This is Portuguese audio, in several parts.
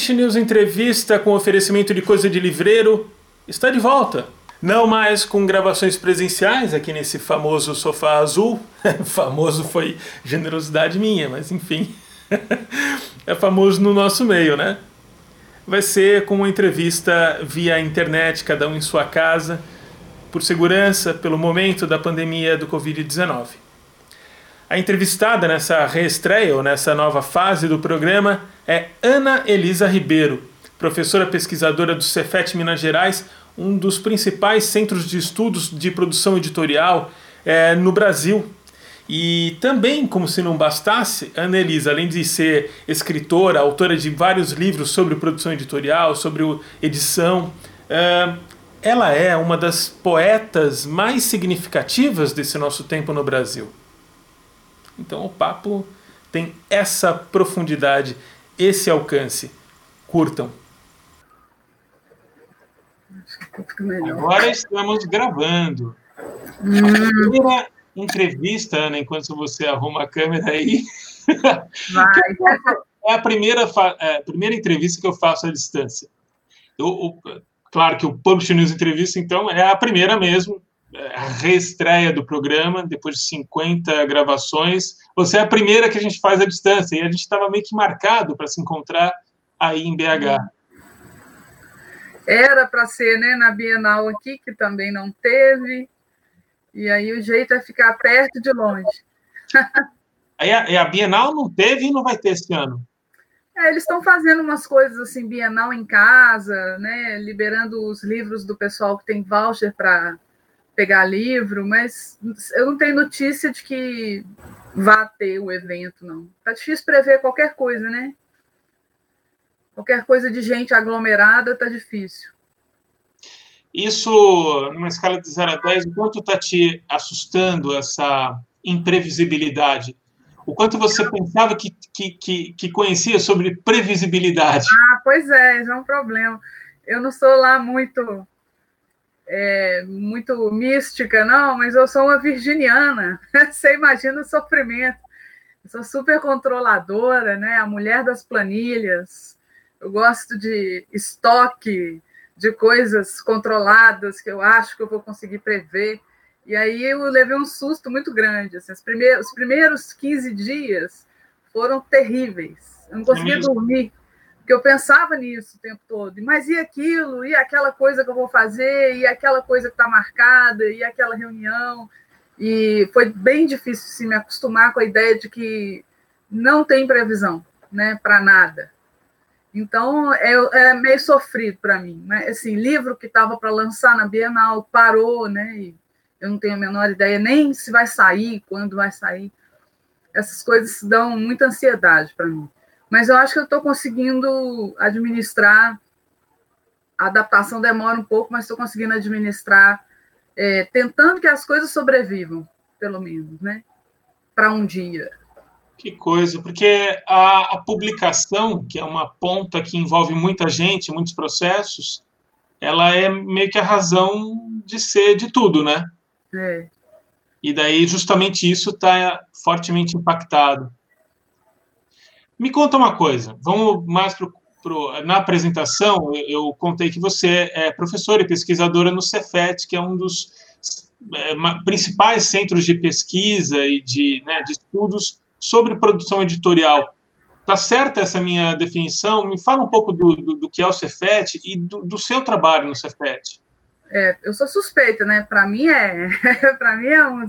Publish News Entrevista com oferecimento de coisa de livreiro está de volta. Não mais com gravações presenciais aqui nesse famoso sofá azul. famoso foi generosidade minha, mas enfim. é famoso no nosso meio, né? Vai ser com uma entrevista via internet, cada um em sua casa, por segurança, pelo momento da pandemia do Covid-19. A entrevistada nessa reestreia, ou nessa nova fase do programa, é Ana Elisa Ribeiro, professora pesquisadora do Cefet Minas Gerais, um dos principais centros de estudos de produção editorial é, no Brasil. E também, como se não bastasse, Ana Elisa, além de ser escritora, autora de vários livros sobre produção editorial, sobre edição, é, ela é uma das poetas mais significativas desse nosso tempo no Brasil. Então o papo tem essa profundidade, esse alcance. Curtam. Agora estamos gravando. Hum. A primeira entrevista, Ana, enquanto você arruma a câmera aí. Vai. É a primeira, é a primeira entrevista que eu faço à distância. Eu, eu, claro que o Publish News Entrevista, então, é a primeira mesmo, a reestreia do programa, depois de 50 gravações. Você é a primeira que a gente faz à distância, e a gente estava meio que marcado para se encontrar aí em BH. Era para ser né, na Bienal aqui, que também não teve, e aí o jeito é ficar perto de longe. aí a, a Bienal não teve e não vai ter esse ano. É, eles estão fazendo umas coisas assim, Bienal em casa, né, liberando os livros do pessoal que tem voucher para pegar livro, mas eu não tenho notícia de que vá ter o evento, não. Tá difícil prever qualquer coisa, né? Qualquer coisa de gente aglomerada tá difícil. Isso, numa escala de 0 a 10, o quanto está te assustando essa imprevisibilidade? O quanto você pensava que, que, que, que conhecia sobre previsibilidade? Ah, pois é, isso é um problema. Eu não sou lá muito é, muito mística, não, mas eu sou uma virginiana. Você imagina o sofrimento. Eu sou super controladora, né? A mulher das planilhas. Eu gosto de estoque de coisas controladas que eu acho que eu vou conseguir prever. E aí eu levei um susto muito grande. Assim, os, primeiros, os primeiros 15 dias foram terríveis. Eu não conseguia dormir que eu pensava nisso o tempo todo. Mas e aquilo? E aquela coisa que eu vou fazer? E aquela coisa que está marcada? E aquela reunião? E foi bem difícil assim, me acostumar com a ideia de que não tem previsão né, para nada. Então, é, é meio sofrido para mim. Né? Assim, livro que estava para lançar na Bienal parou, né? E eu não tenho a menor ideia nem se vai sair, quando vai sair. Essas coisas dão muita ansiedade para mim. Mas eu acho que eu estou conseguindo administrar. A adaptação demora um pouco, mas estou conseguindo administrar, é, tentando que as coisas sobrevivam, pelo menos, né? Para um dia. Que coisa, porque a, a, publicação, que é uma ponta que envolve muita gente, muitos processos, ela é meio que a razão de ser de tudo, né? É. E daí, justamente isso está fortemente impactado. Me conta uma coisa, vamos mais para Pro, na apresentação, eu, eu, contei que você é professora e pesquisadora no Cefet, que é um dos é, principais centros de pesquisa e de, né, de estudos sobre produção editorial. Está certa essa minha definição? Me fala um pouco do, do, do que é o Cefet e do, do, seu trabalho no Cefet. É, eu sou suspeita, né? Para mim é, para mim é um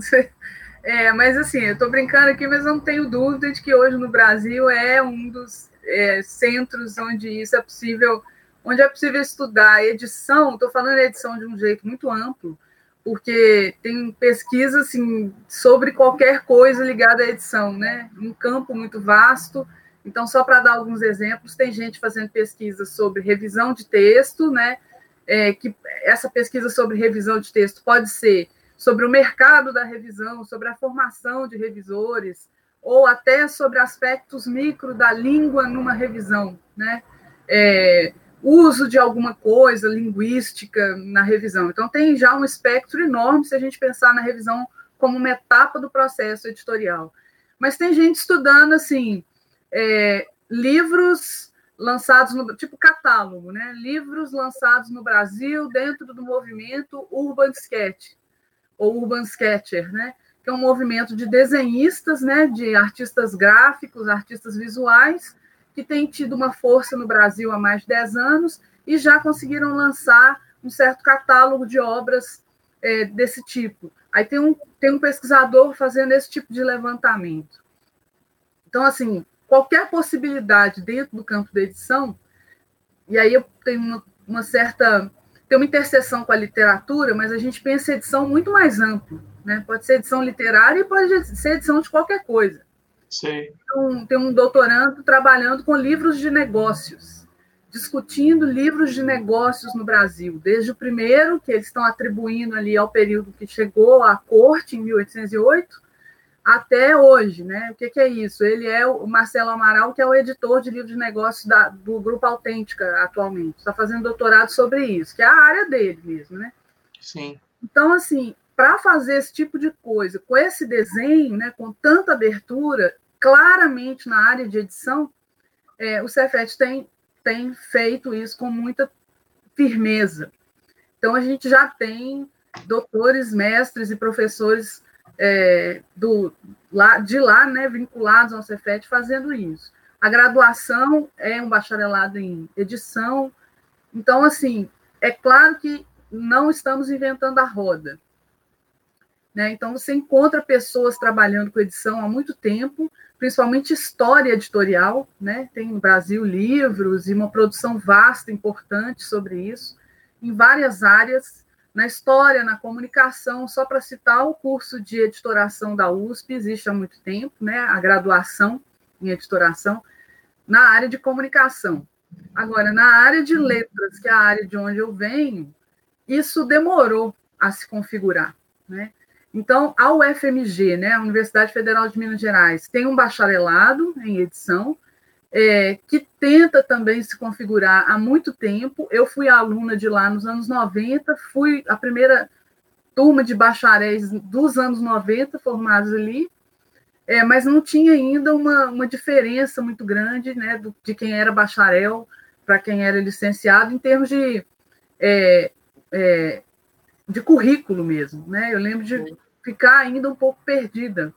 é, mas assim, eu estou brincando aqui, mas não tenho dúvida de que hoje no Brasil é um dos é, centros onde isso é possível, onde é possível estudar edição. Estou falando edição de um jeito muito amplo, porque tem pesquisa assim, sobre qualquer coisa ligada à edição, né? Um campo muito vasto. Então, só para dar alguns exemplos, tem gente fazendo pesquisa sobre revisão de texto, né? É, que essa pesquisa sobre revisão de texto pode ser sobre o mercado da revisão, sobre a formação de revisores, ou até sobre aspectos micro da língua numa revisão, né? É, uso de alguma coisa linguística na revisão. Então, tem já um espectro enorme se a gente pensar na revisão como uma etapa do processo editorial. Mas tem gente estudando, assim, é, livros lançados no tipo catálogo, né? Livros lançados no Brasil dentro do movimento Urban Sketch ou Urban Sketcher, né? Que é um movimento de desenhistas, né? De artistas gráficos, artistas visuais que tem tido uma força no Brasil há mais de 10 anos e já conseguiram lançar um certo catálogo de obras é, desse tipo. Aí tem um, tem um pesquisador fazendo esse tipo de levantamento. Então, assim, qualquer possibilidade dentro do campo da edição, e aí eu tenho uma, uma certa. Tem uma interseção com a literatura, mas a gente pensa edição muito mais ampla. Né? Pode ser edição literária e pode ser edição de qualquer coisa. Sim. Então, tem um doutorando trabalhando com livros de negócios, discutindo livros de negócios no Brasil, desde o primeiro, que eles estão atribuindo ali ao período que chegou à corte, em 1808, até hoje, né? O que, que, é isso? Ele é o Marcelo Amaral, que é o editor de livros de negócios da, do Grupo Autêntica atualmente. Está fazendo doutorado sobre isso, que é a área dele mesmo, né? Sim. Então, assim, para fazer esse tipo de coisa, com esse desenho, né, com tanta abertura, claramente na área de edição, é, o Cefet tem, tem feito isso com muita firmeza. Então, a gente já tem doutores, mestres e professores é, do, lá, de lá, né, vinculados ao Cefet, fazendo isso. A graduação é um bacharelado em edição. Então, assim, é claro que não estamos inventando a roda. Né? Então, você encontra pessoas trabalhando com edição há muito tempo, principalmente história editorial. Né? Tem no Brasil livros e uma produção vasta, importante sobre isso, em várias áreas na história, na comunicação, só para citar o curso de editoração da USP, existe há muito tempo, né, a graduação em editoração, na área de comunicação. Agora, na área de letras, que é a área de onde eu venho, isso demorou a se configurar. Né? Então, a UFMG, né, a Universidade Federal de Minas Gerais, tem um bacharelado em edição, é, que tenta também se configurar há muito tempo. Eu fui aluna de lá nos anos 90, fui a primeira turma de bacharéis dos anos 90 formados ali, é, mas não tinha ainda uma, uma diferença muito grande né, do, de quem era bacharel para quem era licenciado em termos de, é, é, de currículo mesmo. Né? Eu lembro de ficar ainda um pouco perdida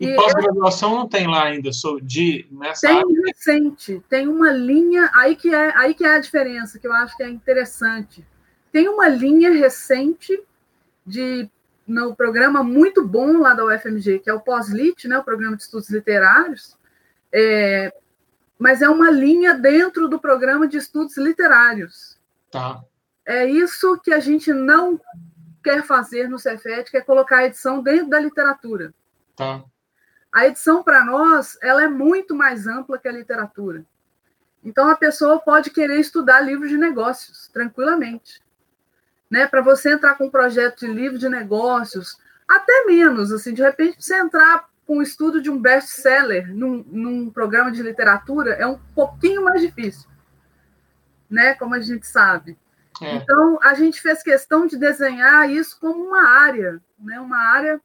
e, pós-graduação não tem lá ainda, sou de nessa Tem área. recente, tem uma linha, aí que, é, aí que é a diferença, que eu acho que é interessante. Tem uma linha recente de no programa muito bom lá da UFMG, que é o POSLIT, né, o Programa de Estudos Literários, é, mas é uma linha dentro do Programa de Estudos Literários. Tá. É isso que a gente não quer fazer no Cefet, que é colocar a edição dentro da literatura. Tá. A edição, para nós, ela é muito mais ampla que a literatura. Então, a pessoa pode querer estudar livros de negócios, tranquilamente. Né? Para você entrar com um projeto de livro de negócios, até menos, assim, de repente, você entrar com o estudo de um best-seller num, num programa de literatura é um pouquinho mais difícil, né? Como a gente sabe. É. Então, a gente fez questão de desenhar isso como uma área, né? uma área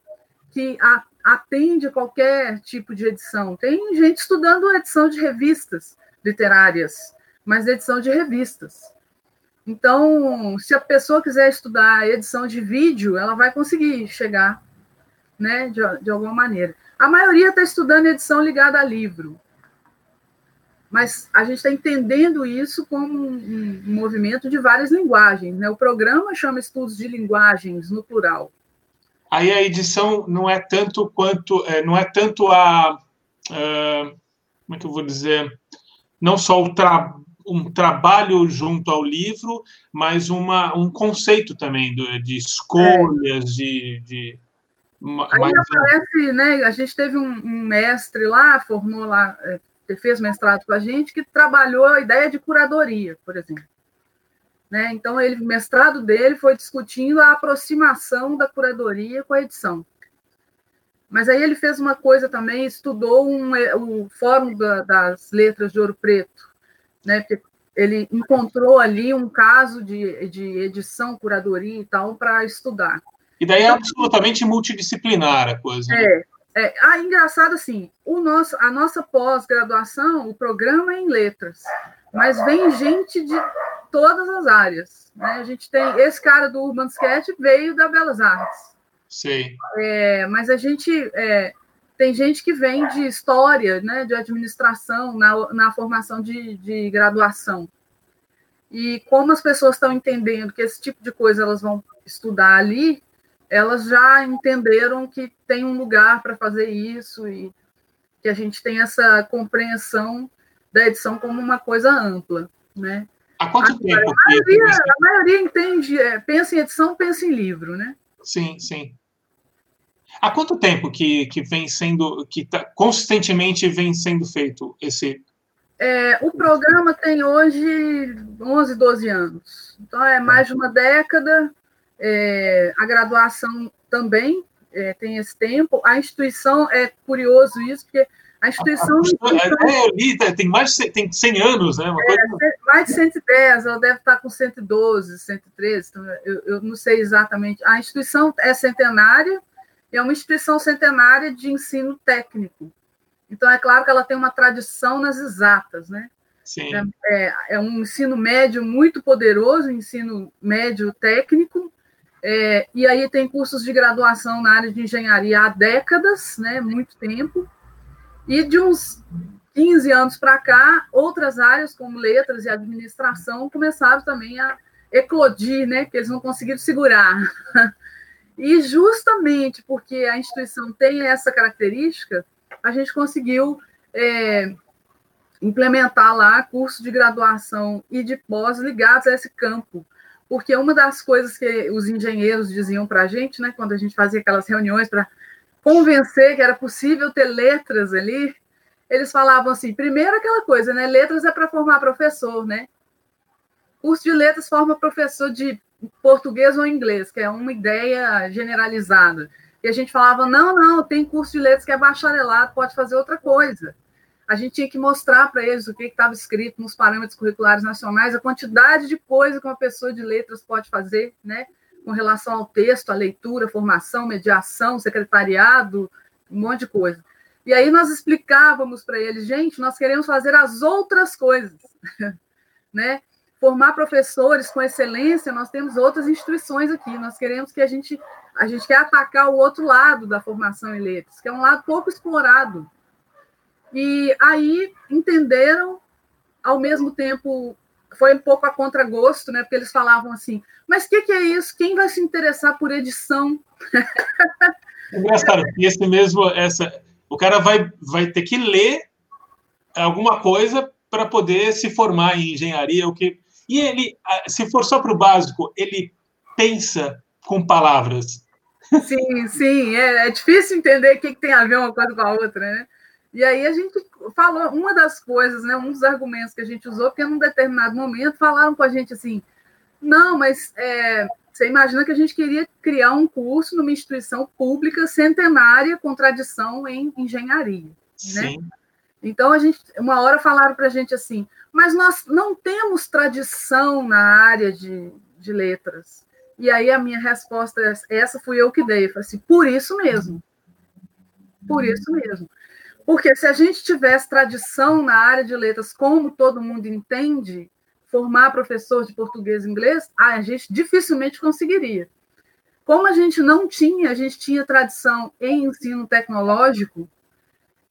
que a, atende qualquer tipo de edição. Tem gente estudando edição de revistas literárias, mas edição de revistas. Então, se a pessoa quiser estudar edição de vídeo, ela vai conseguir chegar, né, de, de alguma maneira. A maioria está estudando edição ligada a livro, mas a gente está entendendo isso como um, um, movimento de várias linguagens. Né? O programa chama estudos de linguagens no plural. Aí a edição não é tanto quanto, é, não é tanto a, uh, como é que eu vou dizer, não só o tra um trabalho junto ao livro, mas uma, um conceito também de, de escolhas, é. de, de Aí aparece, né? A gente teve um, um mestre lá, formou lá, é, fez mestrado com a gente, que trabalhou a ideia de curadoria, por exemplo. Né? Então, ele, o mestrado dele foi discutindo a aproximação da curadoria com a edição. Mas aí ele fez uma coisa também, estudou um, é, o Fórum da, das Letras de Ouro Preto, né? Ele encontrou ali um caso de, de edição, curadoria e tal, para estudar. E daí é absolutamente multidisciplinar a coisa. Né? É, é. Ah, engraçado assim, o nosso, a nossa pós-graduação, o programa é em letras mas vem gente de todas as áreas. Né? A gente tem esse cara do Urban Sketch veio da Belas Artes. Sim. É, mas a gente é, tem gente que vem de história, né, de administração na, na formação de, de graduação. E como as pessoas estão entendendo que esse tipo de coisa elas vão estudar ali, elas já entenderam que tem um lugar para fazer isso e que a gente tem essa compreensão da edição como uma coisa ampla, né? Há quanto a, tempo? A maioria, a maioria entende, é, pensa em edição, pensa em livro, né? Sim, sim. Há quanto tempo que, que vem sendo, que tá, consistentemente vem sendo feito esse? É, o programa tem hoje 11, 12 anos. Então é mais de uma década. É, a graduação também é, tem esse tempo. A instituição é curioso isso, porque a instituição. É, eu li, tem mais de tem 100 anos, né? É, mais de 110, ela deve estar com 112, 113, então eu, eu não sei exatamente. A instituição é centenária, é uma instituição centenária de ensino técnico. Então, é claro que ela tem uma tradição nas exatas, né? Sim. É, é um ensino médio muito poderoso, ensino médio técnico, é, e aí tem cursos de graduação na área de engenharia há décadas, né, muito tempo, e de uns 15 anos para cá, outras áreas como letras e administração começaram também a eclodir, né, que eles não conseguiram segurar. E justamente porque a instituição tem essa característica, a gente conseguiu é, implementar lá cursos de graduação e de pós ligados a esse campo. Porque uma das coisas que os engenheiros diziam para a gente, né, quando a gente fazia aquelas reuniões para convencer que era possível ter letras ali, eles falavam assim: primeiro aquela coisa, né? Letras é para formar professor, né? Curso de letras forma professor de português ou inglês, que é uma ideia generalizada. E a gente falava: não, não, tem curso de letras que é bacharelado, pode fazer outra coisa. A gente tinha que mostrar para eles o que estava escrito nos parâmetros curriculares nacionais, a quantidade de coisa que uma pessoa de letras pode fazer, né? Com relação ao texto, à leitura, formação, mediação, secretariado, um monte de coisa. E aí nós explicávamos para eles, gente, nós queremos fazer as outras coisas, né? formar professores com excelência, nós temos outras instituições aqui. Nós queremos que a gente a gente quer atacar o outro lado da formação em letras, que é um lado pouco explorado. E aí entenderam, ao mesmo tempo, foi um pouco a contragosto, né? Porque eles falavam assim: mas o que, que, é isso? Quem vai se interessar por edição? É engraçado, esse mesmo, essa, o cara vai, vai ter que ler alguma coisa para poder se formar em engenharia, o que e ele, se for só para o básico, ele pensa com palavras. Sim, sim. É, é difícil entender o que, que, tem a ver uma coisa com a outra, né? E aí a gente falou, uma das coisas, né, um dos argumentos que a gente usou, porque num determinado momento falaram com a gente assim, não, mas é, você imagina que a gente queria criar um curso numa instituição pública centenária com tradição em engenharia, né? Sim. Então a gente, uma hora falaram para a gente assim, mas nós não temos tradição na área de, de letras. E aí a minha resposta, é, essa fui eu que dei. Eu falei assim, por isso mesmo. Por isso mesmo. Porque se a gente tivesse tradição na área de letras, como todo mundo entende, formar professor de português e inglês, a gente dificilmente conseguiria. Como a gente não tinha, a gente tinha tradição em ensino tecnológico,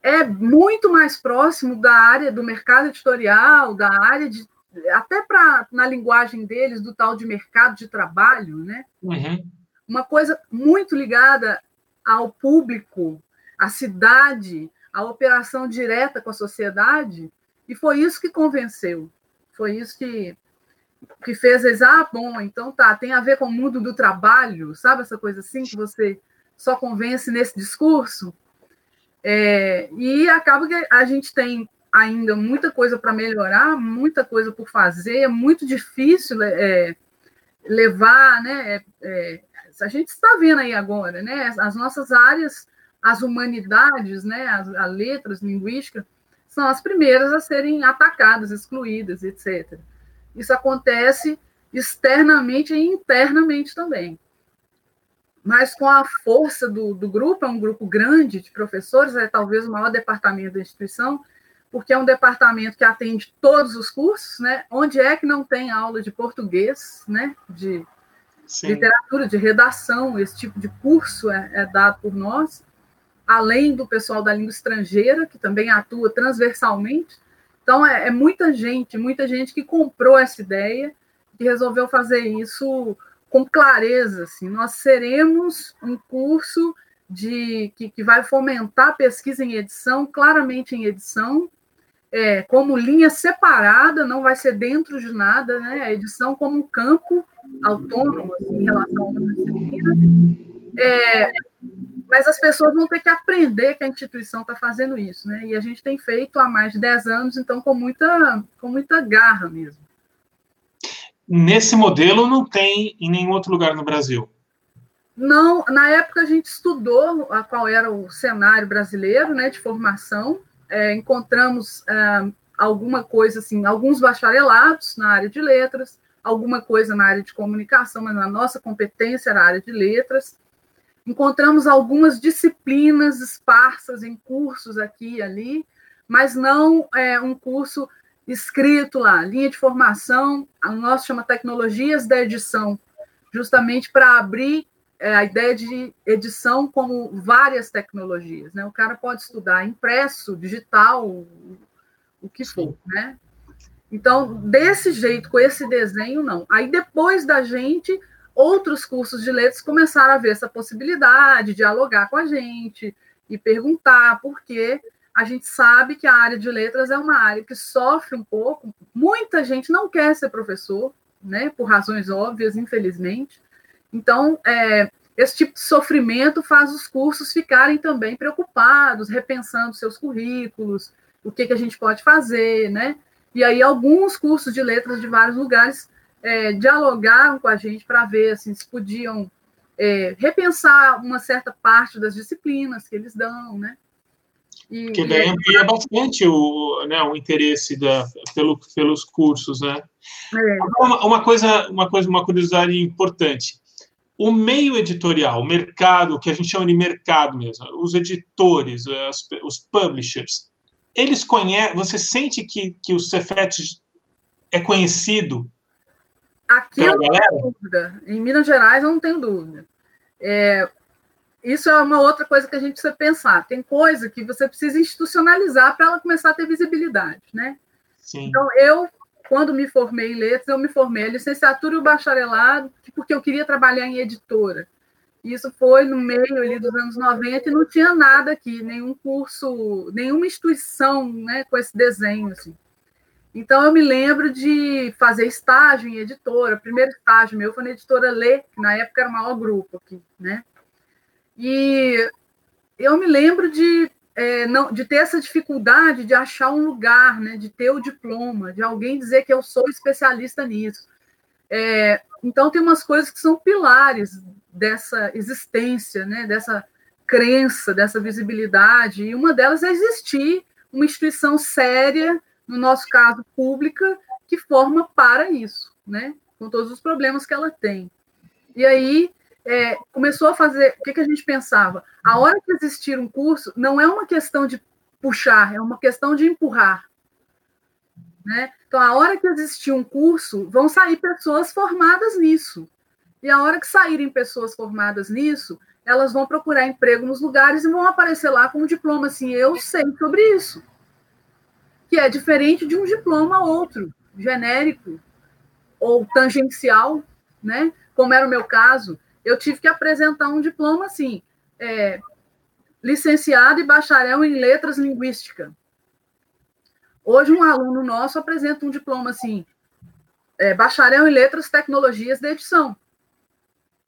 é muito mais próximo da área do mercado editorial, da área de até para na linguagem deles do tal de mercado de trabalho, né? Uhum. Uma coisa muito ligada ao público, à cidade, à operação direta com a sociedade, e foi isso que convenceu. Foi isso que que fez ah, bom, então tá, tem a ver com o mundo do trabalho, sabe essa coisa assim que você só convence nesse discurso? É, e acaba que a gente tem ainda muita coisa para melhorar, muita coisa por fazer, é muito difícil é, levar, né? É, é a gente está vendo aí agora, né? As nossas áreas, as humanidades, né? As, as letras, linguística, são as primeiras a serem atacadas, excluídas, etc. Isso acontece externamente e internamente também mas com a força do, do grupo, é um grupo grande de professores, é talvez o maior departamento da instituição, porque é um departamento que atende todos os cursos, né? Onde é que não tem aula de português, né? De Sim. literatura, de redação, esse tipo de curso é, é, dado por nós, além do pessoal da língua estrangeira, que também atua transversalmente. Então, é, é muita gente, muita gente que comprou essa ideia, que resolveu fazer isso com clareza. Assim. Nós seremos um curso de que, que vai fomentar pesquisa em edição, claramente em edição, é, como linha separada, não vai ser dentro de nada, né? A edição como um campo autônomo assim, em relação a outras disciplinas. É, mas as pessoas vão ter que aprender que a instituição está fazendo isso, né? E a gente tem feito há mais de 10 anos, então com muita, com muita garra mesmo. Nesse modelo não tem em nenhum outro lugar no Brasil. Não, na época a gente estudou a qual era o cenário brasileiro, né, de formação, é, encontramos é, alguma coisa assim, alguns bacharelados na área de letras, alguma coisa na área de comunicação, mas na nossa competência era a área de letras. Encontramos algumas disciplinas esparsas em cursos aqui e ali, mas não é, um curso escrito lá, linha de formação, a nossa chama Tecnologias da Edição, justamente para abrir é, a ideia de edição como várias tecnologias, né? O cara pode estudar impresso, digital, o que for, né? Então, desse jeito, com esse desenho, não. Aí, depois da gente, outros cursos de letras começaram a ver essa possibilidade, dialogar com a gente e perguntar, porque a gente sabe que a área de letras é uma área que sofre um pouco. Muita gente não quer ser professor, né? Por razões óbvias, infelizmente. Então, é, esse tipo de sofrimento faz os cursos ficarem também preocupados, repensando seus currículos, o que, que a gente pode fazer, né? E aí alguns cursos de letras de vários lugares é, dialogaram com a gente para ver assim, se podiam é, repensar uma certa parte das disciplinas que eles dão, né? E, que daí amplia bastante o, né, o interesse da, pelo, pelos cursos, né? É. Uma, uma, coisa, uma coisa, uma curiosidade importante o meio editorial, o mercado, que a gente chama de mercado mesmo, os editores, os, os publishers, eles conhecem, você sente que, que o Cefet é conhecido Aqui eu não tenho dúvida. Em Minas Gerais eu não tenho dúvida. É, isso é uma outra coisa que a gente precisa pensar. Tem coisa que você precisa institucionalizar para ela começar a ter visibilidade, né? Sim. Então, eu quando me formei em letras, eu me formei a licenciatura e o bacharelado, porque eu queria trabalhar em editora. Isso foi no meio ali dos anos 90 e não tinha nada aqui, nenhum curso, nenhuma instituição né, com esse desenho. Assim. Então, eu me lembro de fazer estágio em editora. O primeiro estágio meu foi na editora Lê, que na época era o maior grupo aqui. Né? E eu me lembro de é, não, de ter essa dificuldade de achar um lugar, né, de ter o diploma, de alguém dizer que eu sou especialista nisso. É, então, tem umas coisas que são pilares dessa existência, né, dessa crença, dessa visibilidade, e uma delas é existir uma instituição séria, no nosso caso, pública, que forma para isso, né, com todos os problemas que ela tem. E aí, é, começou a fazer. O que, que a gente pensava? A hora que existir um curso, não é uma questão de puxar, é uma questão de empurrar. Né? Então, a hora que existir um curso, vão sair pessoas formadas nisso. E a hora que saírem pessoas formadas nisso, elas vão procurar emprego nos lugares e vão aparecer lá com um diploma assim, eu sei sobre isso. Que é diferente de um diploma outro, genérico ou tangencial, né? Como era o meu caso, eu tive que apresentar um diploma assim, é, licenciado e bacharel em letras linguística. Hoje, um aluno nosso apresenta um diploma assim, é, bacharel em letras tecnologias da edição.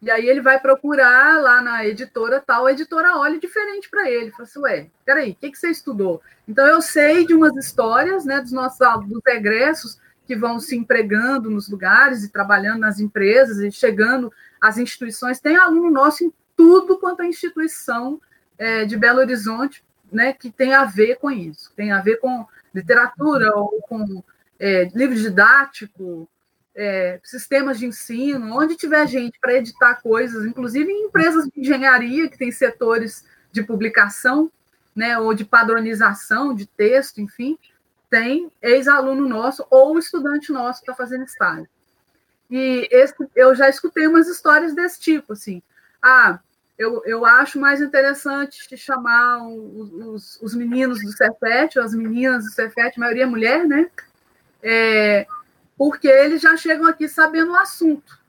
E aí ele vai procurar lá na editora tal, a editora olha diferente para ele. Fala assim, ué, peraí, o que, que você estudou? Então eu sei de umas histórias né, dos nossos dos egressos que vão se empregando nos lugares e trabalhando nas empresas e chegando às instituições. Tem aluno nosso em tudo quanto é instituição é, de Belo Horizonte, né, que tem a ver com isso, tem a ver com literatura ou com é, livro didático, é, sistemas de ensino, onde tiver gente para editar coisas, inclusive em empresas de engenharia que tem setores de publicação, né, ou de padronização de texto, enfim, tem ex-aluno nosso ou estudante nosso que está fazendo estágio. E esse, eu já escutei umas histórias desse tipo, assim. Ah, eu, eu acho mais interessante chamar os, os, os meninos do Cefet, as meninas do Cefet, maioria mulher, né? É, porque eles já chegam aqui sabendo o assunto.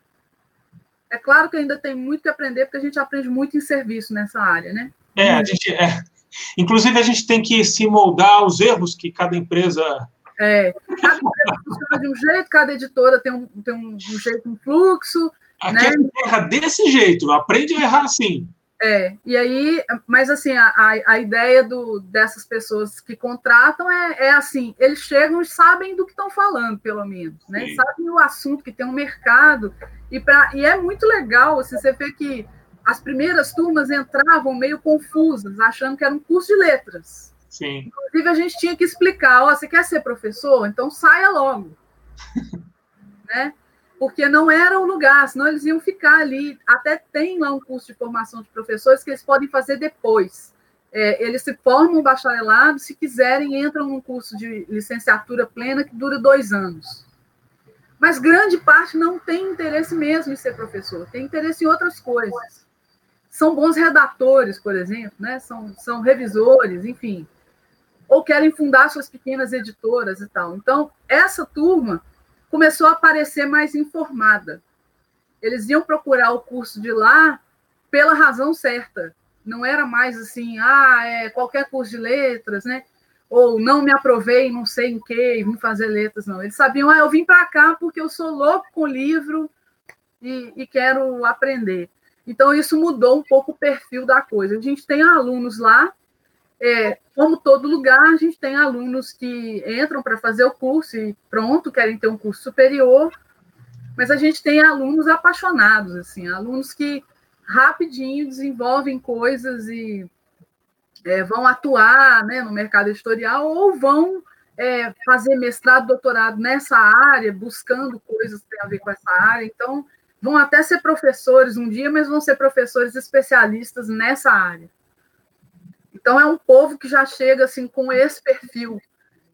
É claro que ainda tem muito que aprender, porque a gente aprende muito em serviço nessa área, né? É, a gente, é. Inclusive, a gente tem que se moldar aos erros que cada empresa. É, cada empresa funciona de um jeito, cada editora tem um, tem um, um jeito, um fluxo. Aqui né? a gente erra desse jeito, aprende a errar assim. É, e aí, mas assim, a, a ideia do, dessas pessoas que contratam é, é assim, eles chegam e sabem do que estão falando, pelo menos, né? Sim. Sabem o assunto, que tem um mercado, e, pra, e é muito legal, assim, você vê que as primeiras turmas entravam meio confusas, achando que era um curso de letras. Sim. Inclusive, a gente tinha que explicar, ó, você quer ser professor? Então saia logo. né? Porque não era o lugar, senão eles iam ficar ali. Até tem lá um curso de formação de professores que eles podem fazer depois. É, eles se formam bacharelado, se quiserem, entram num curso de licenciatura plena que dura dois anos. Mas grande parte não tem interesse mesmo em ser professor, tem interesse em outras coisas. São bons redatores, por exemplo, né? são, são revisores, enfim. Ou querem fundar suas pequenas editoras e tal. Então, essa turma começou a aparecer mais informada. Eles iam procurar o curso de lá pela razão certa. Não era mais assim, ah, é qualquer curso de letras, né? Ou não me aprovei, não sei em que, vim fazer letras, não. Eles sabiam, ah, eu vim para cá porque eu sou louco com livro e, e quero aprender. Então, isso mudou um pouco o perfil da coisa. A gente tem alunos lá é, como todo lugar, a gente tem alunos que entram para fazer o curso e pronto, querem ter um curso superior, mas a gente tem alunos apaixonados, assim, alunos que rapidinho desenvolvem coisas e é, vão atuar né, no mercado editorial ou vão é, fazer mestrado, doutorado nessa área, buscando coisas que têm a ver com essa área. Então, vão até ser professores um dia, mas vão ser professores especialistas nessa área. Então, é um povo que já chega assim com esse perfil,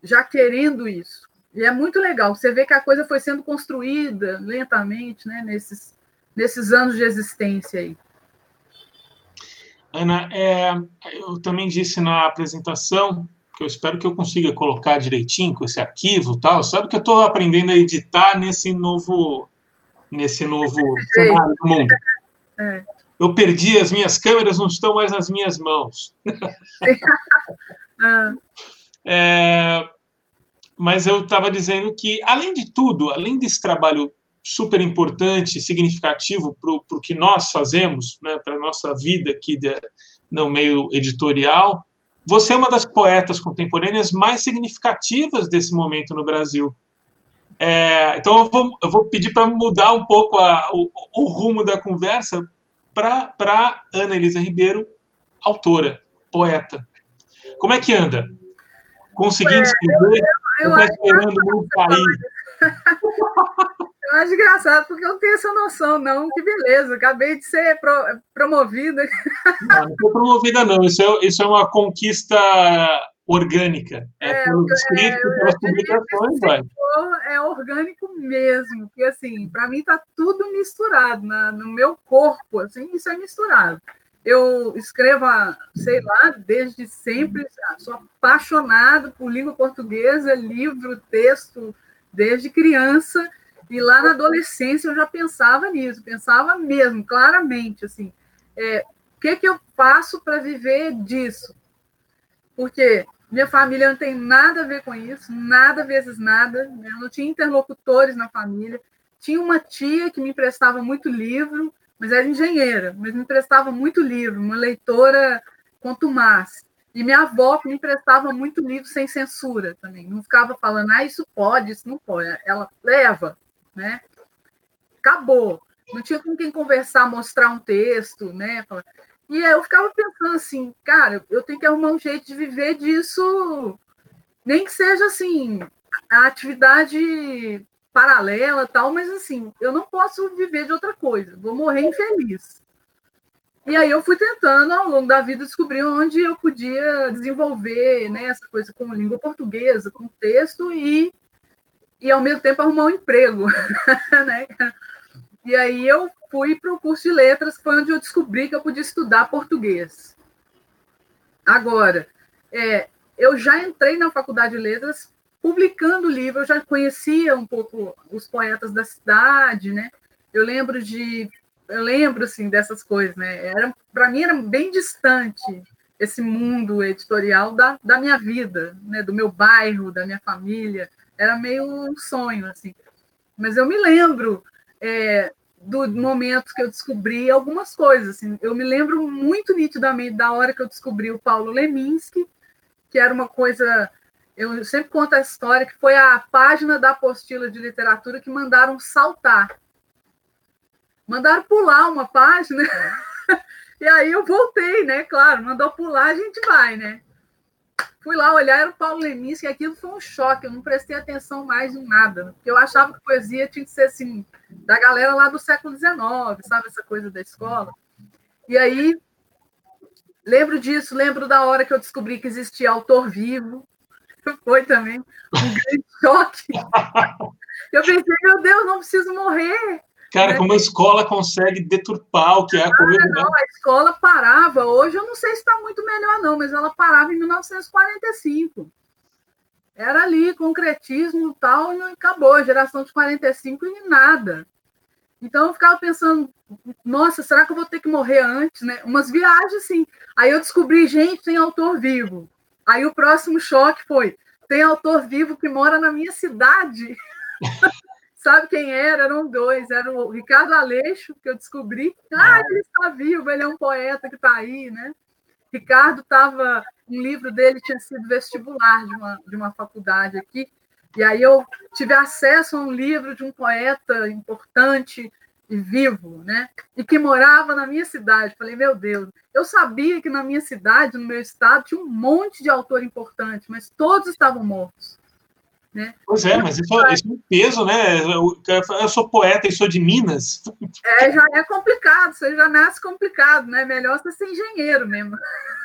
já querendo isso. E é muito legal. Você vê que a coisa foi sendo construída lentamente, né, nesses, nesses anos de existência aí. Ana, é, eu também disse na apresentação que eu espero que eu consiga colocar direitinho com esse arquivo, tal. Sabe que eu estou aprendendo a editar nesse novo, nesse novo cenário do mundo. É eu perdi as minhas câmeras, não estão mais nas minhas mãos. é, mas eu estava dizendo que, além de tudo, além desse trabalho super importante, significativo para o que nós fazemos, né, para a nossa vida aqui de, no meio editorial, você é uma das poetas contemporâneas mais significativas desse momento no Brasil. É, então, eu vou, eu vou pedir para mudar um pouco a, o, o rumo da conversa, para Ana Elisa Ribeiro, autora, poeta. Como é que anda? Conseguindo escrever? Eu, eu, eu esperando muito? Eu acho engraçado, porque eu não tenho essa noção, não. Que beleza, acabei de ser pro, promovida. Não, não foi promovida, não. Isso é, isso é uma conquista orgânica. É, é pelos escritos, é, pelas publicações, vai. É orgânico mesmo, porque assim, para mim está tudo misturado na, no meu corpo, assim, isso é misturado. Eu escrevo, sei lá, desde sempre, sou apaixonado por língua portuguesa, livro, texto, desde criança, e lá na adolescência eu já pensava nisso, pensava mesmo, claramente, assim, é, o que, que eu faço para viver disso? Porque minha família não tem nada a ver com isso, nada vezes nada. Né? Eu não tinha interlocutores na família. Tinha uma tia que me emprestava muito livro, mas era engenheira, mas me emprestava muito livro, uma leitora contumaz. E minha avó que me emprestava muito livro sem censura também. Não ficava falando, ah, isso pode, isso não pode. Ela leva, né? Acabou. Não tinha com quem conversar, mostrar um texto, né? E eu ficava pensando assim, cara, eu tenho que arrumar um jeito de viver disso, nem que seja assim, a atividade paralela tal, mas assim, eu não posso viver de outra coisa, vou morrer infeliz. E aí eu fui tentando, ao longo da vida, descobrir onde eu podia desenvolver né, essa coisa com língua portuguesa, com texto e, e ao mesmo tempo, arrumar um emprego. né? E aí eu fui para o curso de letras, que foi onde eu descobri que eu podia estudar português. Agora, é, eu já entrei na faculdade de letras publicando livro, eu já conhecia um pouco os poetas da cidade, né? Eu lembro de eu lembro assim dessas coisas, né? Era para mim era bem distante esse mundo editorial da, da minha vida, né? Do meu bairro, da minha família. Era meio um sonho assim. Mas eu me lembro é, do momento que eu descobri algumas coisas. Assim. Eu me lembro muito nitidamente da hora que eu descobri o Paulo Leminski, que era uma coisa. Eu sempre conto a história que foi a página da apostila de literatura que mandaram saltar mandaram pular uma página. e aí eu voltei, né? Claro, mandou pular, a gente vai, né? Fui lá olhar, era o Paulo Leminski, e aquilo foi um choque, eu não prestei atenção mais em nada, porque eu achava que poesia tinha que ser assim, da galera lá do século XIX, sabe, essa coisa da escola. E aí, lembro disso, lembro da hora que eu descobri que existia autor vivo, foi também um grande choque. Eu pensei, meu Deus, não preciso morrer, Cara, como a escola consegue deturpar o que é a coisa. Ah, não, né? a escola parava. Hoje eu não sei se está muito melhor, não, mas ela parava em 1945. Era ali, concretismo e tal, e acabou. Geração de 45 e nada. Então eu ficava pensando, nossa, será que eu vou ter que morrer antes, né? Umas viagens, assim. Aí eu descobri, gente, tem autor vivo. Aí o próximo choque foi, tem autor vivo que mora na minha cidade. Sabe quem era? Eram dois. Era o Ricardo Aleixo, que eu descobri. Ah, ele está vivo, ele é um poeta que está aí, né? Ricardo estava. Um livro dele tinha sido vestibular de uma, de uma faculdade aqui. E aí eu tive acesso a um livro de um poeta importante e vivo, né? E que morava na minha cidade. Falei, meu Deus, eu sabia que na minha cidade, no meu estado, tinha um monte de autor importante, mas todos estavam mortos. Né? Pois é, mas isso, isso é um peso, né? Eu sou poeta e sou de Minas. É, já é complicado, você já nasce complicado, né? Melhor você ser engenheiro mesmo.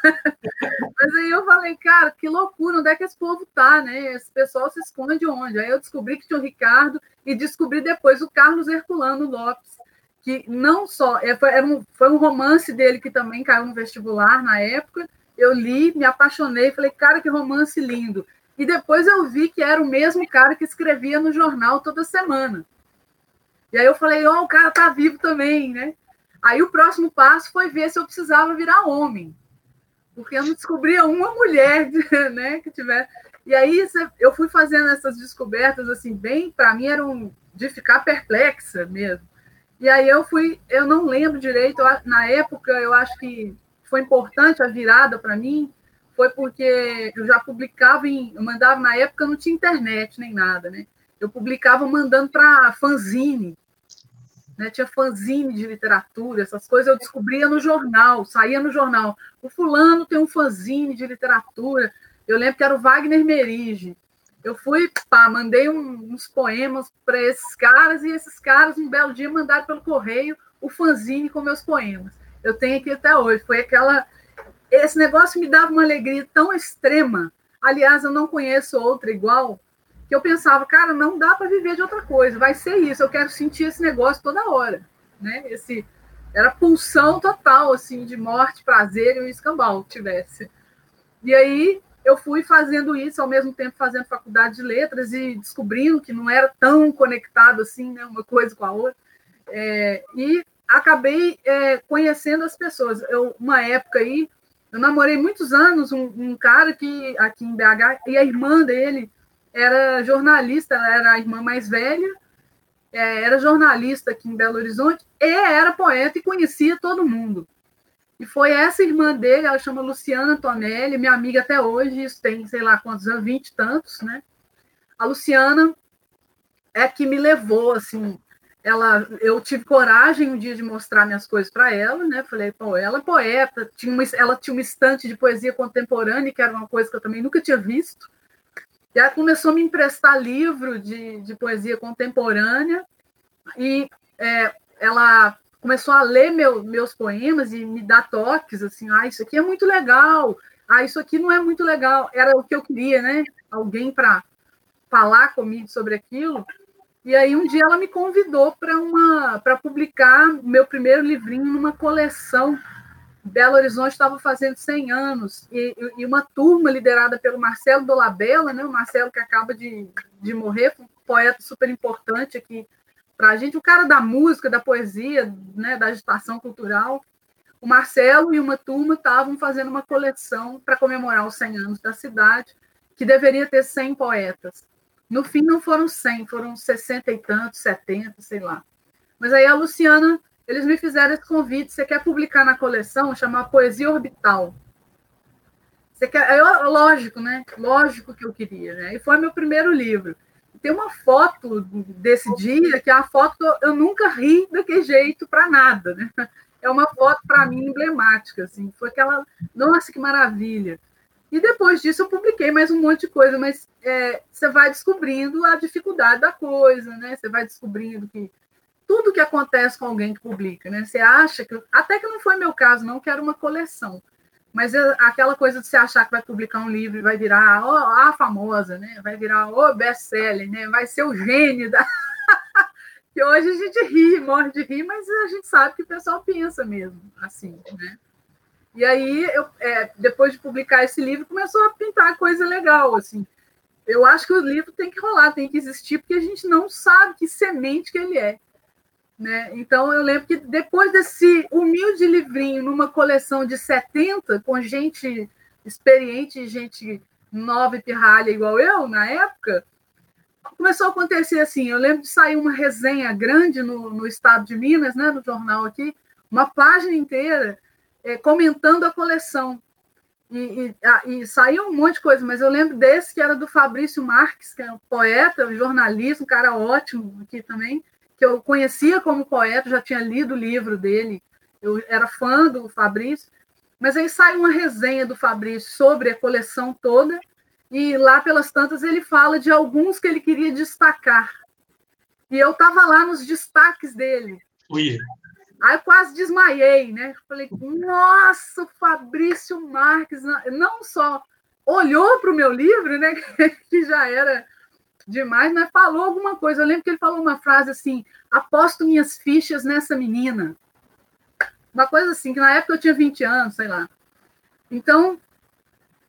Mas aí eu falei, cara, que loucura, onde é que esse povo tá, né? Esse pessoal se esconde onde? Aí eu descobri que tinha o Ricardo e descobri depois o Carlos Herculano Lopes, que não só é, foi, um, foi um romance dele que também caiu no vestibular na época. Eu li, me apaixonei, falei, cara, que romance lindo. E depois eu vi que era o mesmo cara que escrevia no jornal toda semana. E aí eu falei, ó, oh, o cara tá vivo também, né? Aí o próximo passo foi ver se eu precisava virar homem. Porque eu não descobria uma mulher, né, que tivesse. E aí eu fui fazendo essas descobertas assim, bem, para mim eram de ficar perplexa mesmo. E aí eu fui, eu não lembro direito, na época eu acho que foi importante a virada para mim, foi porque eu já publicava em. Eu mandava, na época não tinha internet nem nada, né? Eu publicava mandando para fanzine. Né? Tinha fanzine de literatura, essas coisas eu descobria no jornal, saía no jornal. O fulano tem um fanzine de literatura. Eu lembro que era o Wagner Merige. Eu fui, pá, mandei um, uns poemas para esses caras, e esses caras, um belo dia, mandaram pelo correio o fanzine com meus poemas. Eu tenho aqui até hoje. Foi aquela esse negócio me dava uma alegria tão extrema. Aliás, eu não conheço outra igual, que eu pensava, cara, não dá para viver de outra coisa, vai ser isso, eu quero sentir esse negócio toda hora, né? Esse era pulsão total assim de morte, prazer e um escambau que tivesse. E aí eu fui fazendo isso ao mesmo tempo fazendo faculdade de letras e descobrindo que não era tão conectado assim, né, uma coisa com a outra. É, e acabei é, conhecendo as pessoas. Eu, uma época aí, eu namorei muitos anos um, um, cara que aqui em BH e a irmã dele era jornalista, ela era a irmã mais velha, é, era jornalista aqui em Belo Horizonte e era poeta e conhecia todo mundo. E foi essa irmã dele, ela chama Luciana Antonelli, minha amiga até hoje, isso tem sei lá quantos anos, vinte e tantos, né? A Luciana é que me levou assim ela, eu tive coragem um dia de mostrar minhas coisas para ela, né? Falei, pô, ela é poeta, tinha uma, ela tinha uma estante de poesia contemporânea, que era uma coisa que eu também nunca tinha visto. E ela começou a me emprestar livro de, de poesia contemporânea, e é, ela começou a ler meu, meus poemas e me dar toques, assim, ah, isso aqui é muito legal, ah, isso aqui não é muito legal. Era o que eu queria, né? Alguém para falar comigo sobre aquilo. E aí um dia ela me convidou para uma para publicar meu primeiro livrinho numa coleção. Belo Horizonte estava fazendo 100 anos e, e, uma turma liderada pelo Marcelo Dolabella, né? O Marcelo que acaba de, de morrer, um poeta super importante aqui para a gente, o cara da música, da poesia, né? Da agitação cultural. O Marcelo e uma turma estavam fazendo uma coleção para comemorar os 100 anos da cidade, que deveria ter 100 poetas. No fim, não foram 100, foram 60 e tantos, 70, sei lá. Mas aí a Luciana, eles me fizeram esse convite. Você quer publicar na coleção, chamar Poesia Orbital. Você quer, é lógico, né? Lógico que eu queria, né? E foi meu primeiro livro. Tem uma foto desse dia, que é a foto eu nunca ri daquele jeito para nada, né? É uma foto para mim emblemática, assim. Foi aquela, nossa, que maravilha. E depois disso eu publiquei mais um monte de coisa, mas é, você vai descobrindo a dificuldade da coisa, né? Você vai descobrindo que tudo que acontece com alguém que publica, né? Você acha que. Até que não foi meu caso, não, que era uma coleção. Mas aquela coisa de você achar que vai publicar um livro e vai virar ó, a famosa, né? Vai virar o best-seller, né? Vai ser o gênio da. que hoje a gente ri, morre de rir, mas a gente sabe que o pessoal pensa mesmo assim, né? E aí, eu, é, depois de publicar esse livro, começou a pintar coisa legal, assim. Eu acho que o livro tem que rolar, tem que existir, porque a gente não sabe que semente que ele é. Né? Então, eu lembro que depois desse humilde livrinho, numa coleção de 70, com gente experiente, gente nova e pirralha igual eu, na época, começou a acontecer assim. Eu lembro de sair uma resenha grande no, no estado de Minas, né, no jornal aqui, uma página inteira é, comentando a coleção. E, e, e, saiu um monte de coisa, mas eu lembro desse que era do Fabrício Marques, que é um poeta, jornalista, um cara ótimo aqui também, que eu conhecia como poeta, já tinha lido o livro dele, eu era fã do Fabrício, mas aí saiu uma resenha do Fabrício sobre a coleção toda, e lá pelas tantas ele fala de alguns que ele queria destacar. E eu estava lá nos destaques dele. Ui. Aí eu quase desmaiei, né? Falei, nossa, Fabrício Marques não só olhou para o meu livro, né? Que já era demais, mas falou alguma coisa. Eu lembro que ele falou uma frase assim: aposto minhas fichas nessa menina. Uma coisa assim, que na época eu tinha 20 anos, sei lá. Então,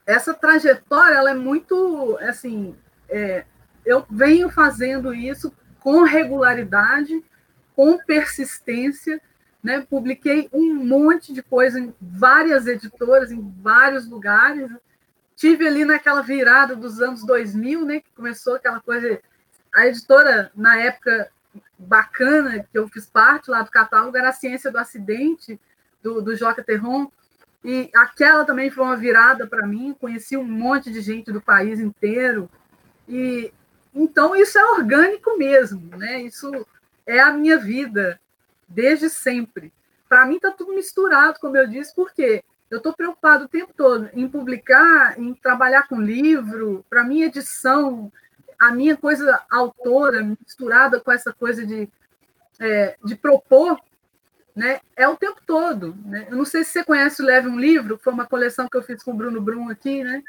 essa trajetória, ela é muito, assim, é, eu venho fazendo isso com regularidade, com persistência, né? Publiquei um monte de coisa em várias editoras, em vários lugares. Tive ali naquela virada dos anos 2000, né? Que começou aquela coisa. A editora, na época bacana, que eu fiz parte lá do catálogo, era a Ciência do Acidente, do, do Joca Terron. E aquela também foi uma virada para mim. Conheci um monte de gente do país inteiro. E então isso é orgânico mesmo, né? Isso é a minha vida desde sempre. Para mim está tudo misturado, como eu disse, porque eu estou preocupado o tempo todo em publicar, em trabalhar com livro, para mim edição, a minha coisa autora misturada com essa coisa de, é, de propor, né, é o tempo todo. Né? Eu não sei se você conhece o Leve um Livro, foi uma coleção que eu fiz com o Bruno Brum aqui, né?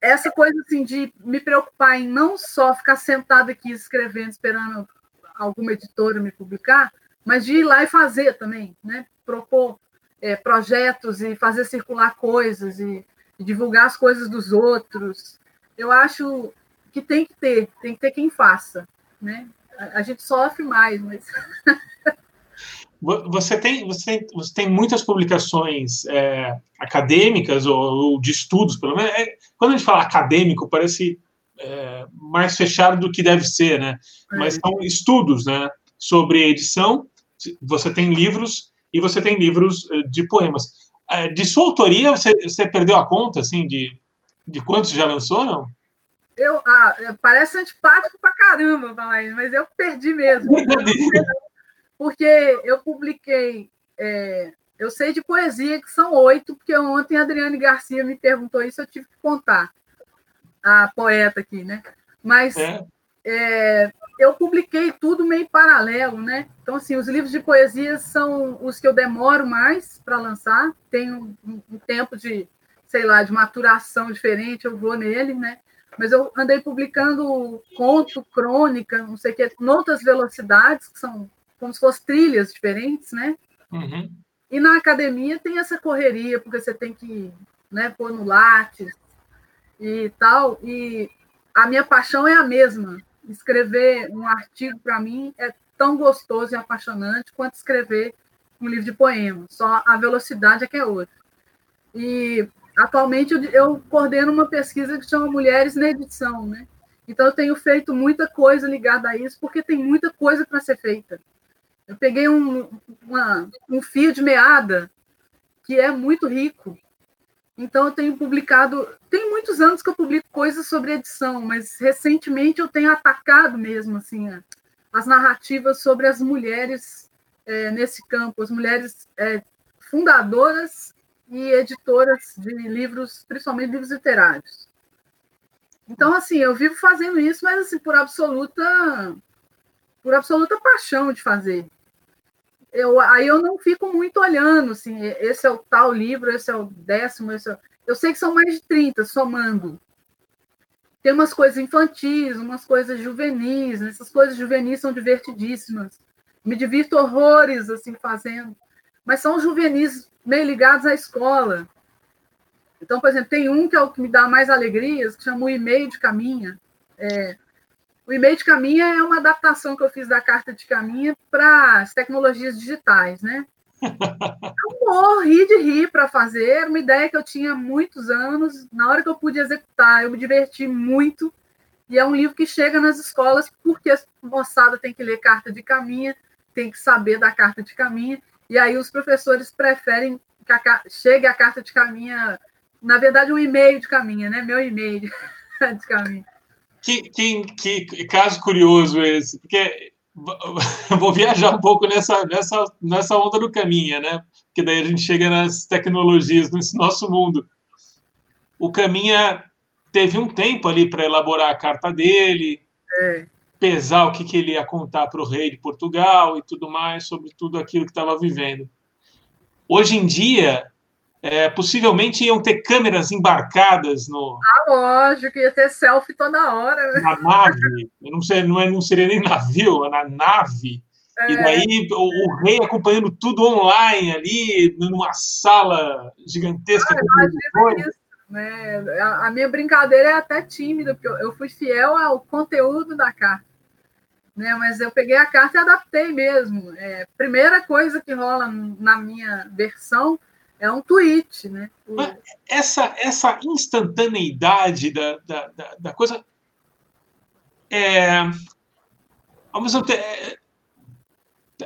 Essa coisa assim de me preocupar em não só ficar sentado aqui escrevendo, esperando alguma editora me publicar, mas de ir lá e fazer também, né? propor é, projetos e fazer circular coisas e, e, divulgar as coisas dos outros. Eu acho que tem que ter, tem que ter quem faça. Né? A, a gente sofre mais, mas. Você tem, você tem, você tem muitas publicações é, acadêmicas ou, ou, de estudos, pelo menos. É, quando a gente fala acadêmico, parece é, mais fechado do que deve ser, né? Mas é. são estudos, né? Sobre edição você tem livros e você tem livros eh, de poemas. Eh, de sua autoria, você, você perdeu a conta, assim, de, de quantos já lançou, não? Eu, ah, é, parece antipático pra caramba falar isso, mas eu perdi mesmo. porque eu publiquei, é, eu sei de poesia que são oito, porque ontem a Adriane Garcia me perguntou isso, eu tive que contar. A poeta aqui, né? Mas é. É, eu publiquei tudo meio paralelo, né? Então, assim, os livros de poesia são os que eu demoro mais para lançar, tem um, um, tempo de, sei lá, de maturação diferente, eu vou nele, né? Mas eu andei publicando conto, crônica, não sei o que, em outras velocidades, que são como se fossem trilhas diferentes, né? Uhum. E na academia tem essa correria, porque você tem que né, pôr no látis e tal. E a minha paixão é a mesma. Escrever um artigo, para mim, é tão gostoso e apaixonante quanto escrever um livro de poema. Só a velocidade é que é outra. E atualmente eu coordeno uma pesquisa que chama Mulheres na Edição, né? Então eu tenho feito muita coisa ligada a isso, porque tem muita coisa para ser feita. Eu peguei um, uma, um fio de meada que é muito rico. Então eu tenho publicado, tem muitos anos que eu publico coisas sobre edição, mas recentemente eu tenho atacado mesmo assim as narrativas sobre as mulheres é, nesse campo, as mulheres é, fundadoras e editoras de livros, principalmente livros literários. Então assim, eu vivo fazendo isso, mas assim por absoluta por absoluta paixão de fazer eu, aí eu não fico muito olhando, assim, esse é o tal livro, esse é o décimo, esse é... eu sei que são mais de 30, somando. Tem umas coisas infantis, umas coisas juvenis, né? essas coisas juvenis são divertidíssimas. Me divirto horrores, assim, fazendo. Mas são juvenis meio ligados à escola. Então, por exemplo, tem um que é o que me dá mais alegrias, que chama o E-mail de Caminha. É, o e-mail de caminha é uma adaptação que eu fiz da carta de caminha para as tecnologias digitais, né? Eu morri de rir para fazer, era uma ideia que eu tinha há muitos anos. Na hora que eu pude executar, eu me diverti muito. E é um livro que chega nas escolas porque a moçada tem que ler carta de caminha, tem que saber da carta de caminha. E aí os professores preferem que a, chegue a carta de caminha, na verdade, um e-mail de caminha, né? Meu e-mail de caminha. Que, que, que caso curioso esse, porque vou viajar um pouco nessa, nessa, nessa onda do caminho, né? Porque daí a gente chega nas tecnologias nesse nosso mundo. O Caminha teve um tempo ali para elaborar a carta dele, é. pesar o que, que ele ia contar para o rei de Portugal e tudo mais, sobre tudo aquilo que estava vivendo. Hoje em dia, é, possivelmente iam ter câmeras embarcadas no. Ah, lógico, ia ter selfie toda hora. Né? Na nave, não, sei, não, é, não seria nem navio, é na nave. É. E daí o, o, rei acompanhando tudo online ali, numa sala gigantesca. Ah, isso, né? a, a, minha brincadeira é até tímida, porque eu, eu fui fiel ao conteúdo da carta. Né, mas eu peguei a carta e adaptei mesmo. É, primeira coisa que rola na minha versão é um tweet, né? Essa, essa instantaneidade da, da, da, da coisa é, ao mesmo tempo, é,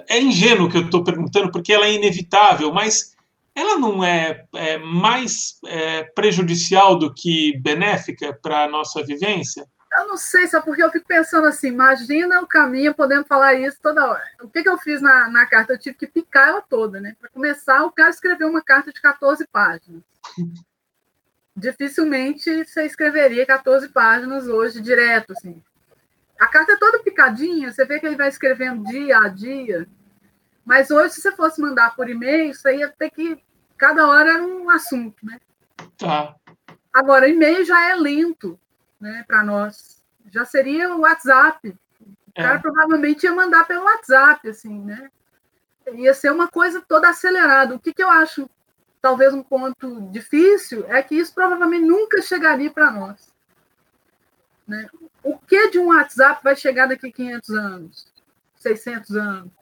é ingênuo que eu estou perguntando, porque ela é inevitável, mas ela não é, é mais é, prejudicial do que benéfica para a nossa vivência? Eu não sei, só porque eu fico pensando assim, imagina o caminho podendo falar isso toda hora. O que, que eu fiz na, na carta? Eu tive que picar ela toda, né? Para começar, o cara escreveu uma carta de 14 páginas. Dificilmente você escreveria 14 páginas hoje direto, assim. A carta é toda picadinha, você vê que ele vai escrevendo dia a dia. Mas hoje, se você fosse mandar por e-mail, você ia ter que. Cada hora era um assunto, né? Tá. Agora, e-mail já é lento né, para nós. Já seria o WhatsApp. O é. cara provavelmente ia mandar pelo WhatsApp, assim, né? Ia ser uma coisa toda acelerada. O que, que eu acho, talvez, um ponto difícil é que isso provavelmente nunca chegaria para nós. Né? O que de um WhatsApp vai chegar daqui a 500 anos? 600 anos?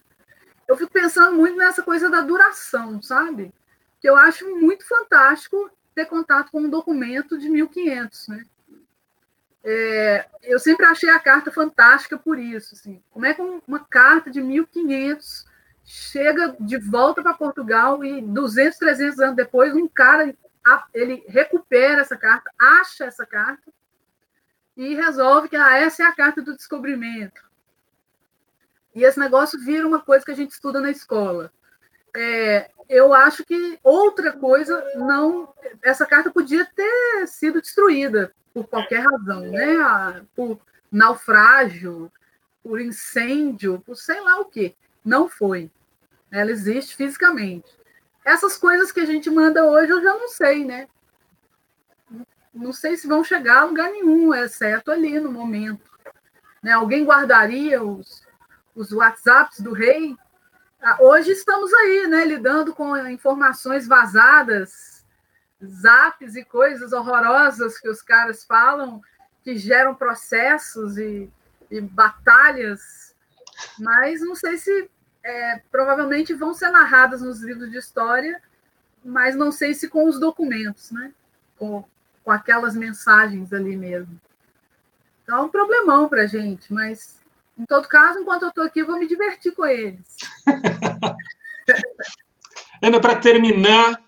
Eu fico pensando muito nessa coisa da duração, sabe? Que eu acho muito fantástico ter contato com um documento de 1500, né? É, eu sempre achei a carta fantástica por isso. Assim. Como é que uma carta de 1500 chega de volta para Portugal e 200, 300 anos depois, um cara ele recupera essa carta, acha essa carta e resolve que ah, essa é a carta do descobrimento. E esse negócio vira uma coisa que a gente estuda na escola. É, eu acho que outra coisa não. Essa carta podia ter sido destruída por qualquer razão, né? Por naufrágio, por incêndio, por sei lá o quê. Não foi. Ela existe fisicamente. Essas coisas que a gente manda hoje eu já não sei, né? Não sei se vão chegar a lugar nenhum, exceto ali no momento. Né? Alguém guardaria os, os WhatsApps do rei? Ah, hoje estamos aí, né, lidando com informações vazadas, zaps e coisas horrorosas que os caras falam, que geram processos e, e batalhas, mas não sei se é, provavelmente vão ser narradas nos livros de história, mas não sei se com os documentos, né? Com, com aquelas mensagens ali mesmo. Então é um problemão para a gente, mas em todo caso, enquanto eu estou aqui, eu vou me divertir com eles. Ana, para terminar,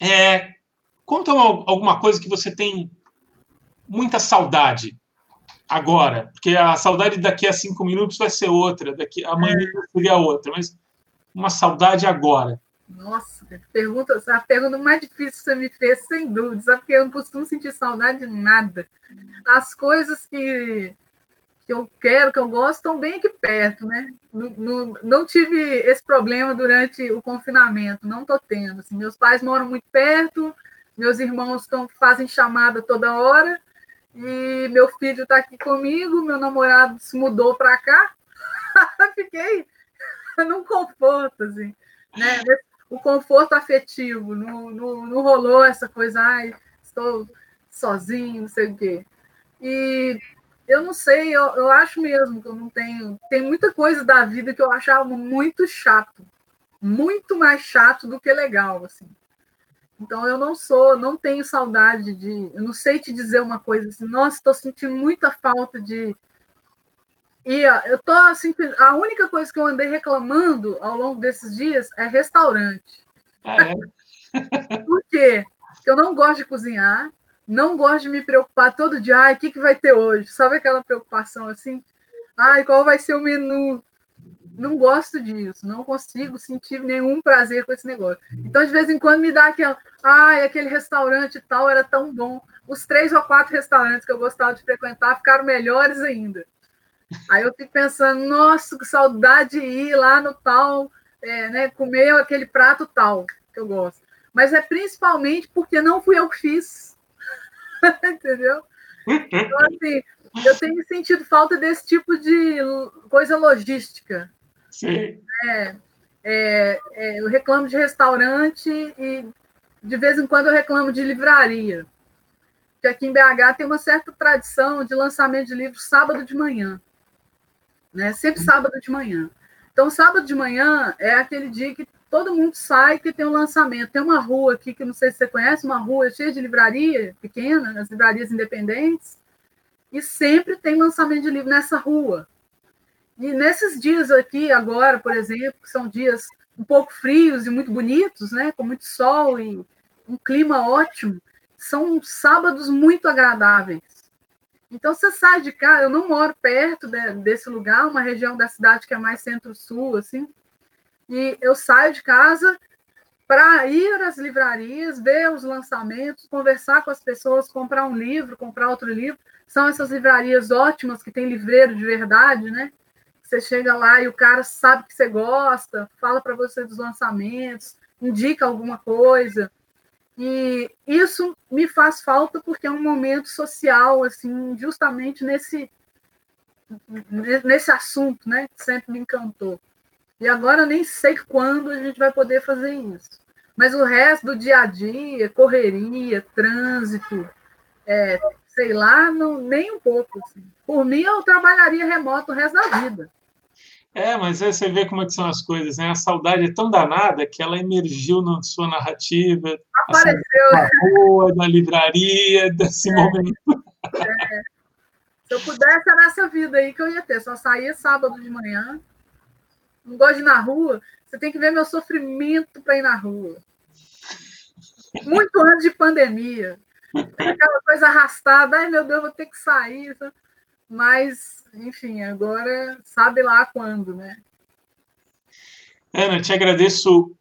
é, conta uma, alguma coisa que você tem muita saudade agora, porque a saudade daqui a cinco minutos vai ser outra, daqui amanhã é. seria outra, mas uma saudade agora. Nossa, pergunta, a pergunta mais difícil que você me fez, sem dúvida? Porque eu não costumo sentir saudade de nada. As coisas que, que eu quero, que eu gosto, estão bem aqui perto, né? Não, não, não tive esse problema durante o confinamento, não estou tendo. Assim, meus pais moram muito perto, meus irmãos tão, fazem chamada toda hora, e meu filho está aqui comigo, meu namorado se mudou para cá. Fiquei num conforto, assim, né? O conforto afetivo, não, não, não rolou essa coisa, ai, estou sozinho, não sei o quê. E eu não sei, eu, eu acho mesmo que eu não tenho. Tem muita coisa da vida que eu achava muito chato, muito mais chato do que legal, assim. Então eu não sou, não tenho saudade de, eu não sei te dizer uma coisa assim, nossa, estou sentindo muita falta de e eu tô sentindo, a única coisa que eu andei reclamando ao longo desses dias é restaurante. Ah, é? Por quê? Porque eu não gosto de cozinhar, não gosto de me preocupar todo dia, ai, o que, que vai ter hoje? Sabe aquela preocupação assim? Ai, qual vai ser o menu? não gosto disso, não consigo sentir nenhum prazer com esse negócio. Então, de vez em quando, me dá aquela, ai, aquele restaurante tal era tão bom. Os três ou quatro restaurantes que eu gostava de frequentar ficaram melhores ainda. Aí eu fico pensando, nossa, que saudade de ir lá no tal, é, né, comer aquele prato tal que eu gosto. Mas é principalmente porque não fui eu que fiz. Entendeu? Então, assim, eu tenho sentido falta desse tipo de coisa logística. Sim. É, é, é, eu reclamo de restaurante e de vez em quando eu reclamo de livraria. Porque aqui em BH tem uma certa tradição de lançamento de livros sábado de manhã. Né? Sempre sábado de manhã. Então, sábado de manhã é aquele dia que todo mundo sai que tem um lançamento. Tem uma rua aqui que não sei se você conhece, uma rua cheia de livraria pequena, as livrarias independentes, e sempre tem lançamento de livro nessa rua. E nesses dias aqui, agora, por exemplo, que são dias um pouco frios e muito bonitos, né, com muito sol e um clima ótimo, são sábados muito agradáveis. Então você sai de casa, eu não moro perto de, desse lugar, uma região da cidade que é mais centro-sul, assim, e eu saio de casa para ir às livrarias, ver os lançamentos, conversar com as pessoas, comprar um livro, comprar outro livro. São essas livrarias ótimas que tem livreiro de verdade, né? Você chega lá e o cara sabe que você gosta, fala para você dos lançamentos, indica alguma coisa. E isso me faz falta porque é um momento social, assim, justamente nesse nesse assunto, né? Que sempre me encantou. E agora eu nem sei quando a gente vai poder fazer isso. Mas o resto do dia a dia, correria, trânsito, é, sei lá, não, nem um pouco. Assim. Por mim, eu trabalharia remoto o resto da vida. É, mas aí você vê como é que são as coisas, né? A saudade é tão danada que ela emergiu na sua narrativa. Apareceu. Na rua, na livraria, desse é. momento. É. Se eu pudesse, era essa vida aí que eu ia ter. Só saía sábado de manhã. Não gosto de ir na rua. Você tem que ver meu sofrimento para ir na rua. Muito antes de pandemia. Aquela coisa arrastada. Ai, meu Deus, vou ter que sair. Mas enfim, agora sabe lá quando, né? Ana, te agradeço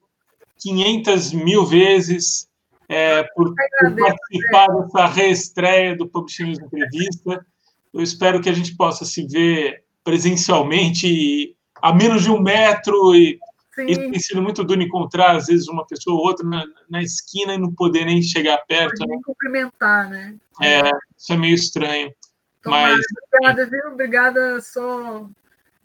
500 mil vezes é, por, por, participar dessa reestreia do Publishing Entrevista. Eu espero que a gente possa se ver presencialmente a menos de um metro e Sim. Isso tem sido muito duro encontrar, às vezes, uma pessoa ou outra na, na esquina e não poder nem chegar perto. Pode nem né? cumprimentar, né? É, isso é meio estranho. Tomara, mas... Obrigada, viu? Obrigada, sou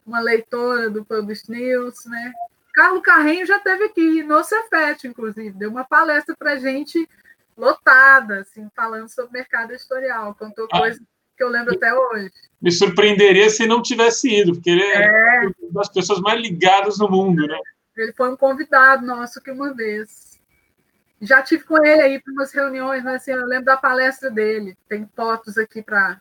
uma leitora do Publish News, né? Carlos Carrinho já esteve aqui, no Cefet, inclusive, deu uma palestra para gente lotada, assim, falando sobre mercado editorial, contou ah. coisas que eu lembro até hoje. Me surpreenderia se não tivesse ido, porque ele é, é uma das pessoas mais ligadas no mundo, né? Ele foi um convidado nosso que uma vez. Já tive com ele aí para umas reuniões, mas assim, eu lembro da palestra dele. Tem fotos aqui para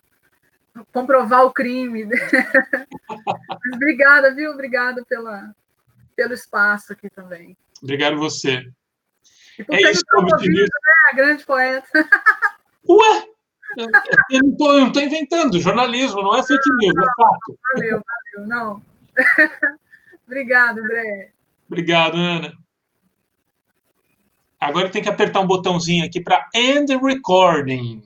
comprovar o crime. mas obrigada, viu? Obrigada pela, pelo espaço aqui também. Obrigado você. E por é isso, ouvido, né? A grande poeta. Ué! Eu não estou inventando, jornalismo não é fake news, é fato. Valeu, valeu, não. Obrigado, André. Obrigado, Ana. Agora tem que apertar um botãozinho aqui para end recording.